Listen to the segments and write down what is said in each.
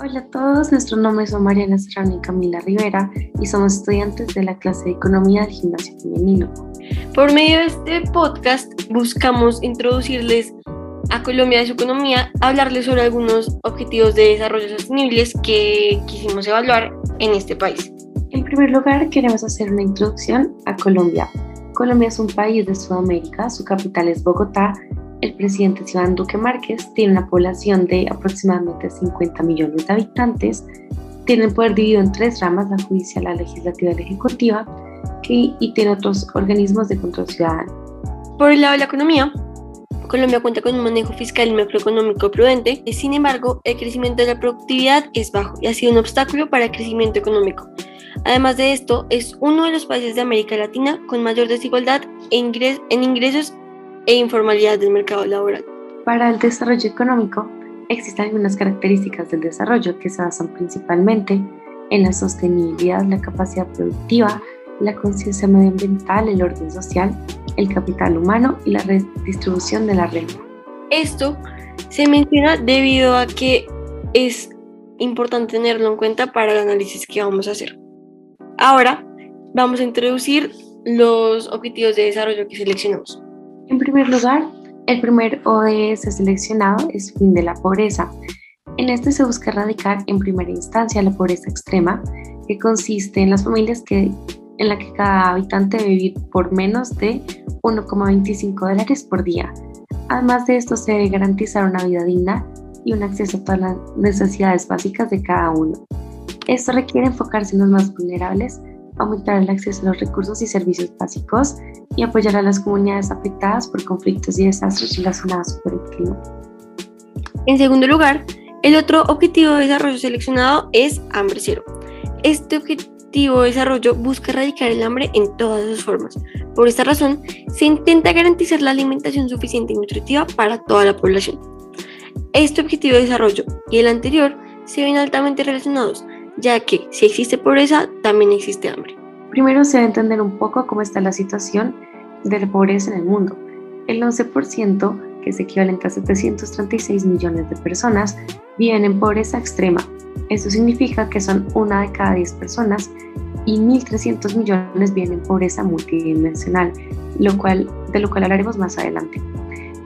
Hola a todos, nuestro nombre son Mariana Serrano y Camila Rivera y somos estudiantes de la clase de Economía del Gimnasio Femenino. Por medio de este podcast buscamos introducirles a Colombia y su economía, hablarles sobre algunos objetivos de desarrollo sostenibles que quisimos evaluar en este país. En primer lugar, queremos hacer una introducción a Colombia. Colombia es un país de Sudamérica, su capital es Bogotá el presidente Iván Duque Márquez tiene una población de aproximadamente 50 millones de habitantes, tiene el poder dividido en tres ramas, la judicial, la legislativa y la ejecutiva, y tiene otros organismos de control ciudadano. Por el lado de la economía, Colombia cuenta con un manejo fiscal y macroeconómico prudente, sin embargo, el crecimiento de la productividad es bajo y ha sido un obstáculo para el crecimiento económico. Además de esto, es uno de los países de América Latina con mayor desigualdad en ingresos e informalidad del mercado laboral. Para el desarrollo económico, existen algunas características del desarrollo que se basan principalmente en la sostenibilidad, la capacidad productiva, la conciencia medioambiental, el orden social, el capital humano y la redistribución de la renta. Esto se menciona debido a que es importante tenerlo en cuenta para el análisis que vamos a hacer. Ahora vamos a introducir los objetivos de desarrollo que seleccionamos. En primer lugar, el primer ODS seleccionado es fin de la pobreza. En este se busca erradicar en primera instancia la pobreza extrema, que consiste en las familias que, en la que cada habitante debe vivir por menos de 1,25 dólares por día. Además de esto, se debe garantizar una vida digna y un acceso a todas las necesidades básicas de cada uno. Esto requiere enfocarse en los más vulnerables, aumentar el acceso a los recursos y servicios básicos y apoyar a las comunidades afectadas por conflictos y desastres relacionados con el clima. En segundo lugar, el otro objetivo de desarrollo seleccionado es hambre cero. Este objetivo de desarrollo busca erradicar el hambre en todas sus formas. Por esta razón, se intenta garantizar la alimentación suficiente y nutritiva para toda la población. Este objetivo de desarrollo y el anterior se ven altamente relacionados, ya que si existe pobreza, también existe hambre. Primero se debe entender un poco cómo está la situación de la pobreza en el mundo. El 11%, que es equivalente a 736 millones de personas, viven en pobreza extrema. Esto significa que son una de cada 10 personas y 1.300 millones viven en pobreza multidimensional, lo cual, de lo cual hablaremos más adelante.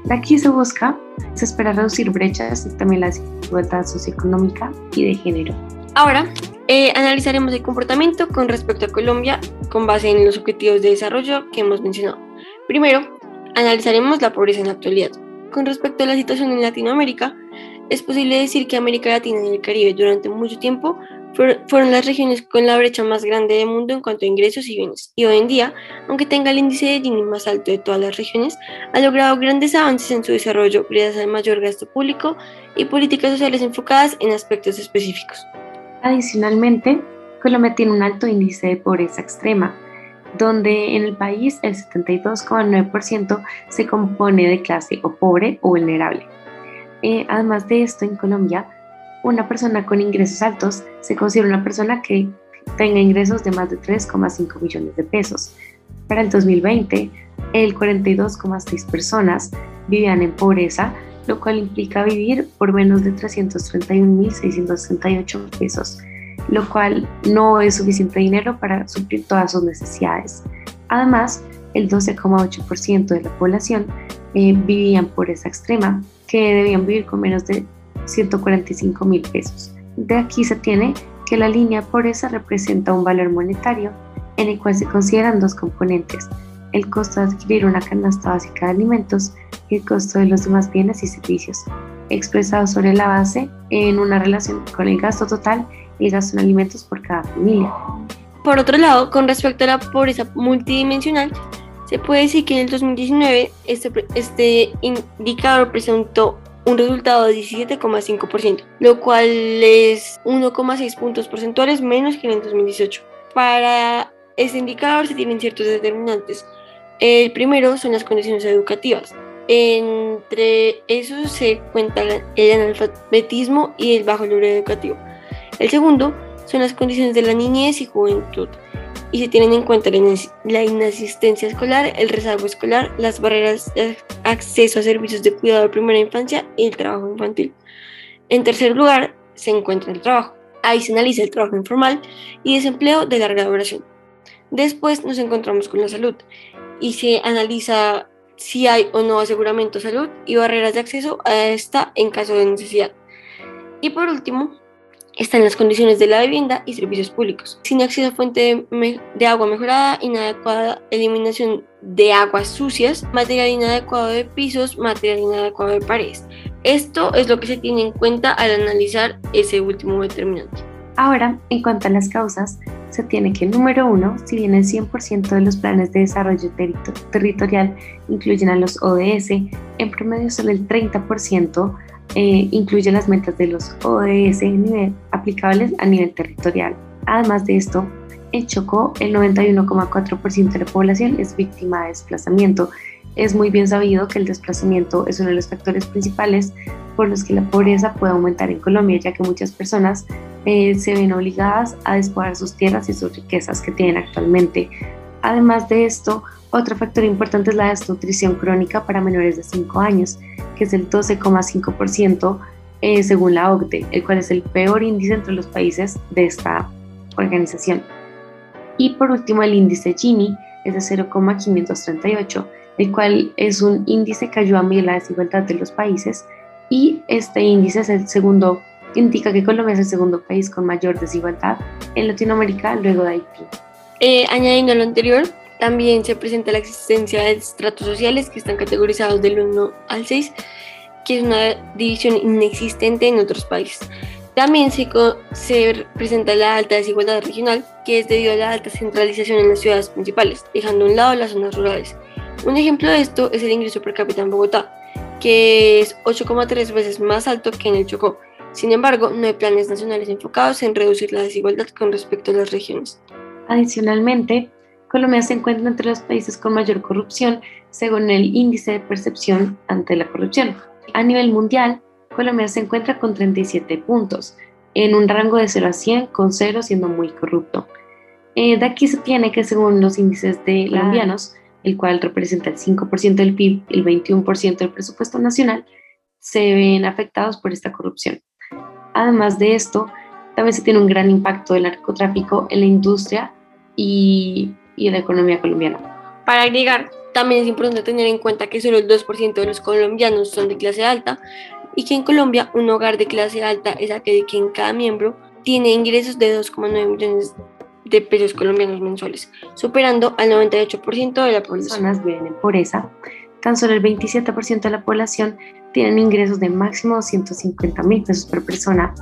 De aquí se busca, se espera reducir brechas y también la desigualdad socioeconómica y de género. Ahora eh, analizaremos el comportamiento con respecto a Colombia con base en los objetivos de desarrollo que hemos mencionado. Primero, analizaremos la pobreza en la actualidad. Con respecto a la situación en Latinoamérica, es posible decir que América Latina y el Caribe durante mucho tiempo fueron las regiones con la brecha más grande del mundo en cuanto a ingresos y bienes. Y hoy en día, aunque tenga el índice de Gini más alto de todas las regiones, ha logrado grandes avances en su desarrollo gracias al mayor gasto público y políticas sociales enfocadas en aspectos específicos. Adicionalmente, Colombia tiene un alto índice de pobreza extrema, donde en el país el 72,9% se compone de clase o pobre o vulnerable. Eh, además de esto, en Colombia, una persona con ingresos altos se considera una persona que tenga ingresos de más de 3,5 millones de pesos. Para el 2020, el 42,6 personas vivían en pobreza, lo cual implica vivir por menos de 331.668 pesos, lo cual no es suficiente dinero para suplir todas sus necesidades. Además, el 12,8% de la población eh, vivía en pobreza extrema, que debían vivir con menos de 145 mil pesos. De aquí se tiene que la línea pobreza representa un valor monetario en el cual se consideran dos componentes, el costo de adquirir una canasta básica de alimentos y el costo de los demás bienes y servicios, expresado sobre la base en una relación con el gasto total y el gasto en alimentos por cada familia. Por otro lado, con respecto a la pobreza multidimensional, se puede decir que en el 2019 este, este indicador presentó un resultado de 17,5%, lo cual es 1,6 puntos porcentuales menos que en el 2018. Para este indicador se tienen ciertos determinantes. El primero son las condiciones educativas. Entre esos se cuenta el analfabetismo y el bajo nivel educativo. El segundo son las condiciones de la niñez y juventud y se tienen en cuenta la inasistencia escolar, el rezago escolar, las barreras de acceso a servicios de cuidado de primera infancia y el trabajo infantil. En tercer lugar, se encuentra el trabajo. Ahí se analiza el trabajo informal y desempleo de larga duración. Después nos encontramos con la salud y se analiza si hay o no aseguramiento salud y barreras de acceso a esta en caso de necesidad. Y por último, están las condiciones de la vivienda y servicios públicos. Sin acceso a fuente de, agua mejorada, inadecuada eliminación de aguas sucias, material inadecuado de pisos, material inadecuado de paredes. Esto es lo que se tiene en cuenta al analizar ese último determinante. Ahora, en cuanto a las causas, se tiene que, número uno, si bien el 100% de los planes de desarrollo territorial incluyen a los ODS, en promedio solo el 30% eh, incluye las metas de los ODS nivel, aplicables a nivel territorial. Además de esto, en Chocó, el 91,4% de la población es víctima de desplazamiento. Es muy bien sabido que el desplazamiento es uno de los factores principales por los que la pobreza puede aumentar en Colombia, ya que muchas personas eh, se ven obligadas a despojar sus tierras y sus riquezas que tienen actualmente. Además de esto, otro factor importante es la desnutrición crónica para menores de 5 años, que es el 12,5% eh, según la OCDE, el cual es el peor índice entre los países de esta organización. Y por último, el índice Gini es de 0,538, el cual es un índice que ayuda a medir la desigualdad de los países y este índice es el segundo indica que Colombia es el segundo país con mayor desigualdad en Latinoamérica luego de Haití. Eh, añadiendo a lo anterior, también se presenta la existencia de estratos sociales que están categorizados del 1 al 6, que es una división inexistente en otros países. También se, se, presenta la alta desigualdad regional, que es debido a la alta centralización en las ciudades principales, dejando a un lado las zonas rurales. Un ejemplo de esto es el ingreso per cápita en Bogotá, que es 8,3 veces más alto que en el Chocó, sin embargo, no hay planes nacionales enfocados en reducir la desigualdad con respecto a las regiones. Adicionalmente, Colombia se encuentra entre los países con mayor corrupción según el índice de percepción ante la corrupción. A nivel mundial, Colombia se encuentra con 37 puntos, en un rango de 0 a 100, con 0 siendo muy corrupto. Eh, de aquí se tiene que según los índices de colombianos, el cual representa el 5% del PIB, el 21% del presupuesto nacional, se ven afectados por esta corrupción. Además de esto, también se tiene un gran impacto del narcotráfico en la industria y, en la economía colombiana. Para agregar, también es importante tener en cuenta que solo el 2% de los colombianos son de clase alta y que en Colombia un hogar de clase alta es aquel que en cada miembro tiene ingresos de 2,9 millones de pesos colombianos mensuales, superando al 98% de la población. Personas viven en pobreza, tan solo el 27% de la población tienen ingresos de máximo 250 mil pesos por persona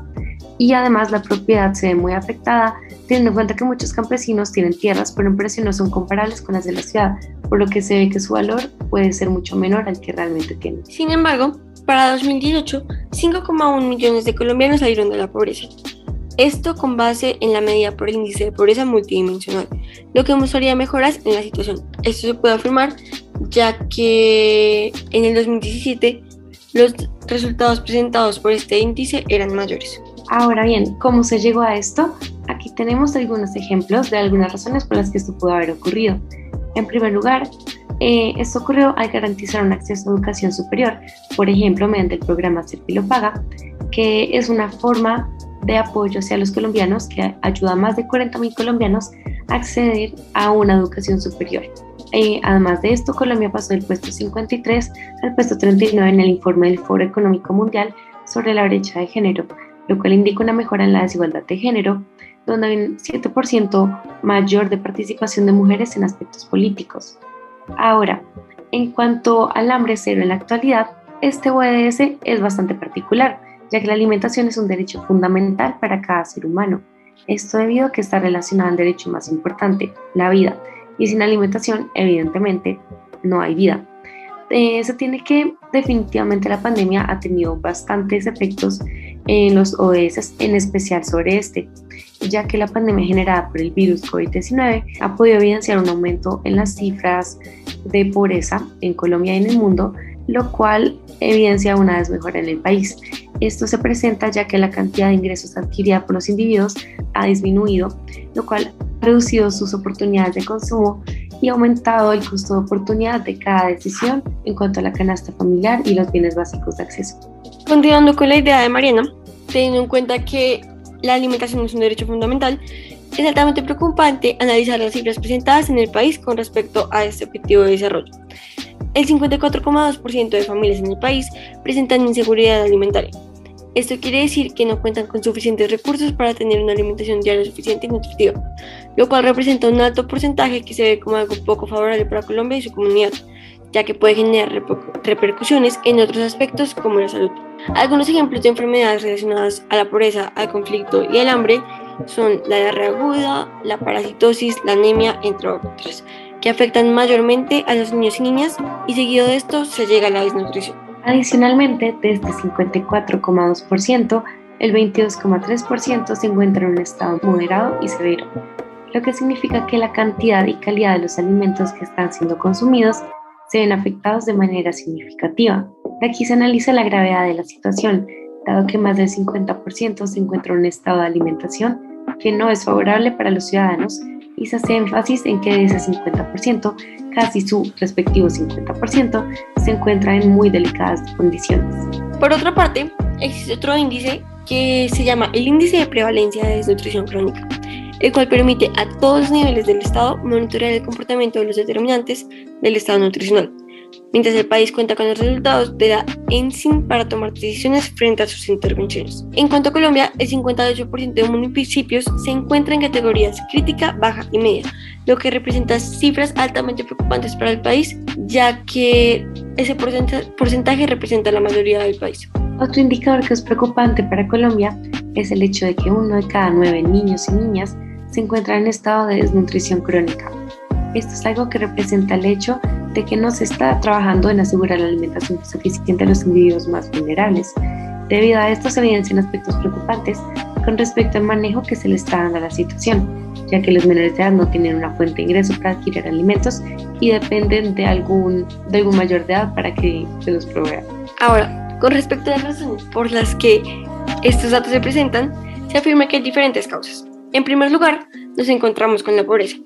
y además la propiedad se ve muy afectada teniendo en cuenta que muchos campesinos tienen tierras pero en precio no son comparables con las de la ciudad, por lo que se ve que su valor puede ser mucho menor al que realmente tienen. Sin embargo, para 2018, 5,1 millones de colombianos salieron de la pobreza. Esto con base en la medida por índice de pobreza multidimensional, lo que mostraría mejoras en la situación. Esto se puede afirmar ya que en el 2017 los resultados presentados por este índice eran mayores. Ahora bien, ¿cómo se llegó a esto? Aquí tenemos algunos ejemplos de algunas razones por las que esto pudo haber ocurrido. En primer lugar, eh, esto ocurrió al garantizar un acceso a educación superior, por ejemplo, mediante el programa Serpilo Paga, que es una forma de apoyo hacia los colombianos que ayuda a más de 40.000 colombianos a acceder a una educación superior. Eh, además de esto, Colombia pasó del puesto 53 al puesto 39 en el informe del Foro Económico Mundial sobre la brecha de género, lo cual indica una mejora en la desigualdad de género, donde hay un 7% mayor de participación de mujeres en aspectos políticos. Ahora, en cuanto al hambre cero en la actualidad, este ODS es bastante particular, ya que la alimentación es un derecho fundamental para cada ser humano. Esto debido a que está relacionado al derecho más importante, la vida, y sin alimentación, evidentemente, no hay vida. Eh, se tiene que definitivamente la pandemia ha tenido bastantes efectos en los ODS, en especial sobre este, ya que la pandemia generada por el virus COVID-19 ha podido evidenciar un aumento en las cifras de pobreza en Colombia y en el mundo, lo cual evidencia una desmejora en el país. Esto se presenta ya que la cantidad de ingresos adquirida por los individuos ha disminuido, lo cual ha reducido sus oportunidades de consumo y aumentado el costo de oportunidad de cada decisión en cuanto a la canasta familiar y los bienes básicos de acceso. Continuando con la idea de Mariana, teniendo en cuenta que la alimentación es un derecho fundamental, es altamente preocupante analizar las cifras presentadas en el país con respecto a este objetivo de desarrollo. El 54,2% de familias en el país presentan inseguridad alimentaria. Esto quiere decir que no cuentan con suficientes recursos para tener una alimentación diaria suficiente y nutritiva, lo cual representa un alto porcentaje que se ve como algo poco favorable para Colombia y su comunidad, ya que puede generar repercusiones en otros aspectos como la salud. Algunos ejemplos de enfermedades relacionadas a la pobreza, al conflicto y al hambre son la diarrea aguda, la parasitosis, la anemia, entre otras, que afectan mayormente a los niños y niñas y seguido de esto se llega a la desnutrición. Adicionalmente, de este 54,2%, el 22,3% se encuentra en un estado moderado y severo, lo que significa que la cantidad y calidad de los alimentos que están siendo consumidos se ven afectados de manera significativa. Aquí se analiza la gravedad de la situación, dado que más del 50% se encuentra en un estado de alimentación que no es favorable para los ciudadanos hace énfasis en que ese 50%, casi su respectivo 50%, se encuentra en muy delicadas condiciones. Por otra parte, existe otro índice que se llama el índice de prevalencia de desnutrición crónica, el cual permite a todos los niveles del Estado monitorear el comportamiento de los determinantes del estado nutricional mientras el país cuenta con los resultados de la ENSIN para tomar decisiones frente a sus intervenciones. En cuanto a Colombia, el 58% de municipios se encuentra en categorías crítica, baja y media, lo que representa cifras altamente preocupantes para el país, ya que ese porcentaje representa la mayoría del país. Otro indicador que es preocupante para Colombia es el hecho de que uno de cada nueve niños y niñas se encuentra en estado de desnutrición crónica. Esto es algo que representa el hecho que no se está trabajando en asegurar la alimentación suficiente a los individuos más vulnerables. Debido a esto se evidencian aspectos preocupantes con respecto al manejo que se le está dando a la situación, ya que los menores de edad no tienen una fuente de ingreso para adquirir alimentos y dependen de algún, de algún mayor de edad para que se los provea. Ahora, con respecto a las razones por las que estos datos se presentan, se afirma que hay diferentes causas. En primer lugar, nos encontramos con la pobreza,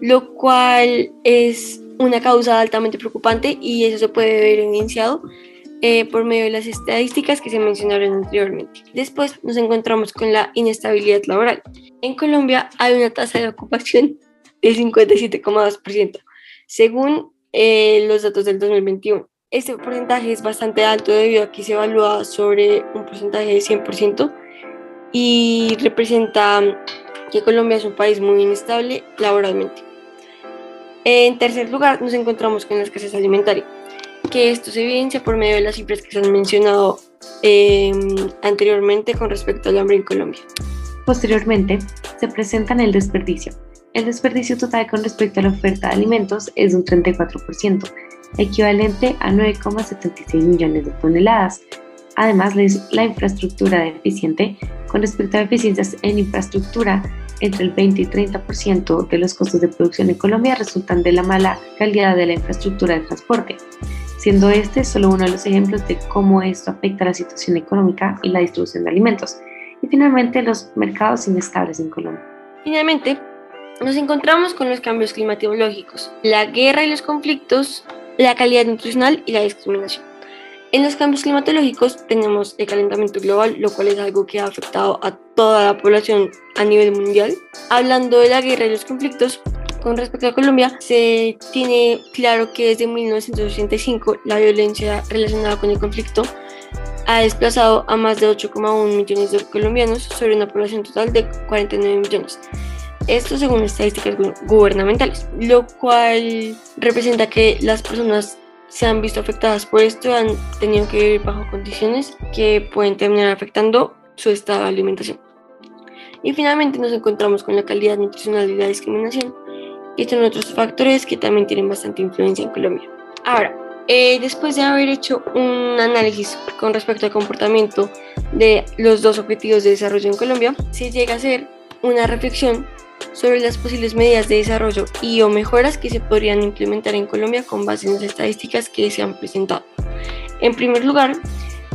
lo cual es una causa altamente preocupante y eso se puede ver evidenciado eh, por medio de las estadísticas que se mencionaron anteriormente. Después nos encontramos con la inestabilidad laboral. En Colombia hay una tasa de ocupación del 57,2%, según eh, los datos del 2021. Este porcentaje es bastante alto debido a que se evalúa sobre un porcentaje de 100% y representa que Colombia es un país muy inestable laboralmente. En tercer lugar, nos encontramos con la escasez alimentaria, que esto se evidencia por medio de las cifras que se han mencionado em, anteriormente con respecto al hambre en Colombia. Posteriormente, se presenta el desperdicio. El desperdicio total con respecto a la oferta de alimentos es de un 34%, equivalente a 9,76 millones de toneladas. Además, la infraestructura deficiente con respecto a deficiencias en infraestructura entre el 20 y 30% de los costos de producción en Colombia resultan de la mala calidad de la infraestructura de transporte, siendo este solo uno de los ejemplos de cómo esto afecta la situación económica y la distribución de alimentos. Y finalmente, los mercados inestables en Colombia. Finalmente, nos encontramos con los cambios climatológicos, la guerra y los conflictos, la calidad nutricional y la discriminación. En los cambios climatológicos tenemos el calentamiento global, lo cual es algo que ha afectado a toda la población a nivel mundial. Hablando de la guerra y los conflictos, con respecto a Colombia, se tiene claro que desde 1985 la violencia relacionada con el conflicto ha desplazado a más de 8,1 millones de colombianos sobre una población total de 49 millones. Esto según estadísticas gubernamentales, lo cual representa que las personas se han visto afectadas por esto, han tenido que vivir bajo condiciones que pueden terminar afectando su estado de alimentación. Y finalmente nos encontramos con la calidad nutricional y la discriminación. Estos son otros factores que también tienen bastante influencia en Colombia. Ahora, eh, después de haber hecho un análisis con respecto al comportamiento de los dos objetivos de desarrollo en Colombia, se llega a hacer una reflexión sobre las posibles medidas de desarrollo y o mejoras que se podrían implementar en Colombia con base en las estadísticas que se han presentado. En primer lugar,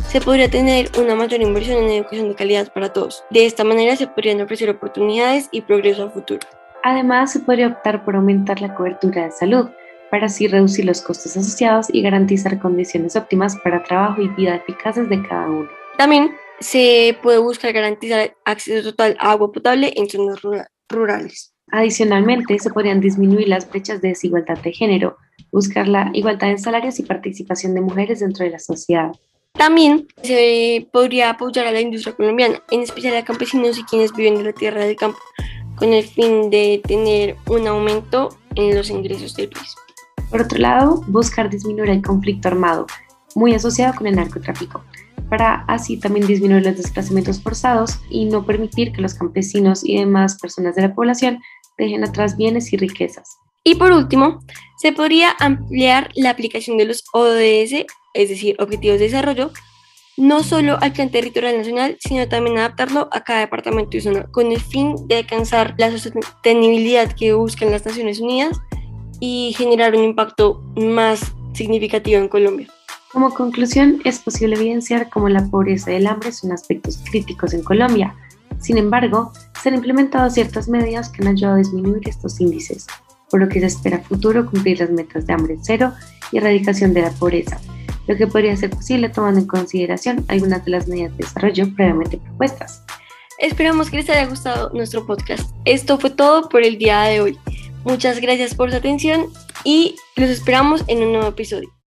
se podría tener una mayor inversión en educación de calidad para todos. De esta manera se podrían ofrecer oportunidades y progreso a futuro. Además, se podría optar por aumentar la cobertura de salud, para así reducir los costos asociados y garantizar condiciones óptimas para trabajo y vida eficaces de cada uno. También se puede buscar garantizar acceso total a agua potable en zonas rurales. Adicionalmente, se podrían disminuir las brechas de desigualdad de género, buscar la igualdad en salarios y participación de mujeres dentro de la sociedad. También se podría apoyar a la industria colombiana, en especial a campesinos y quienes viven de la tierra del campo, con el fin de tener un aumento en los ingresos del país. Por otro lado, buscar disminuir el conflicto armado, muy asociado con el narcotráfico, para así también disminuir los desplazamientos forzados y no permitir que los campesinos y demás personas de la población dejen atrás bienes y riquezas. Y por último, se podría ampliar la aplicación de los ODS, es decir, Objetivos de Desarrollo, no solo al plan territorial nacional, sino también adaptarlo a cada departamento y zona, con el fin de alcanzar la sostenibilidad que buscan las Naciones Unidas y generar un impacto más significativo en Colombia. Como conclusión, es posible evidenciar cómo la pobreza y el hambre son aspectos críticos en Colombia. Sin embargo, se han implementado ciertas medidas que han ayudado a disminuir estos índices, por lo que se espera a futuro cumplir las metas de hambre cero y erradicación de la pobreza, lo que podría ser posible tomando en consideración algunas de las medidas de desarrollo previamente propuestas. Esperamos que les haya gustado nuestro podcast. Esto fue todo por el día de hoy. Muchas gracias por su atención y los esperamos en un nuevo episodio.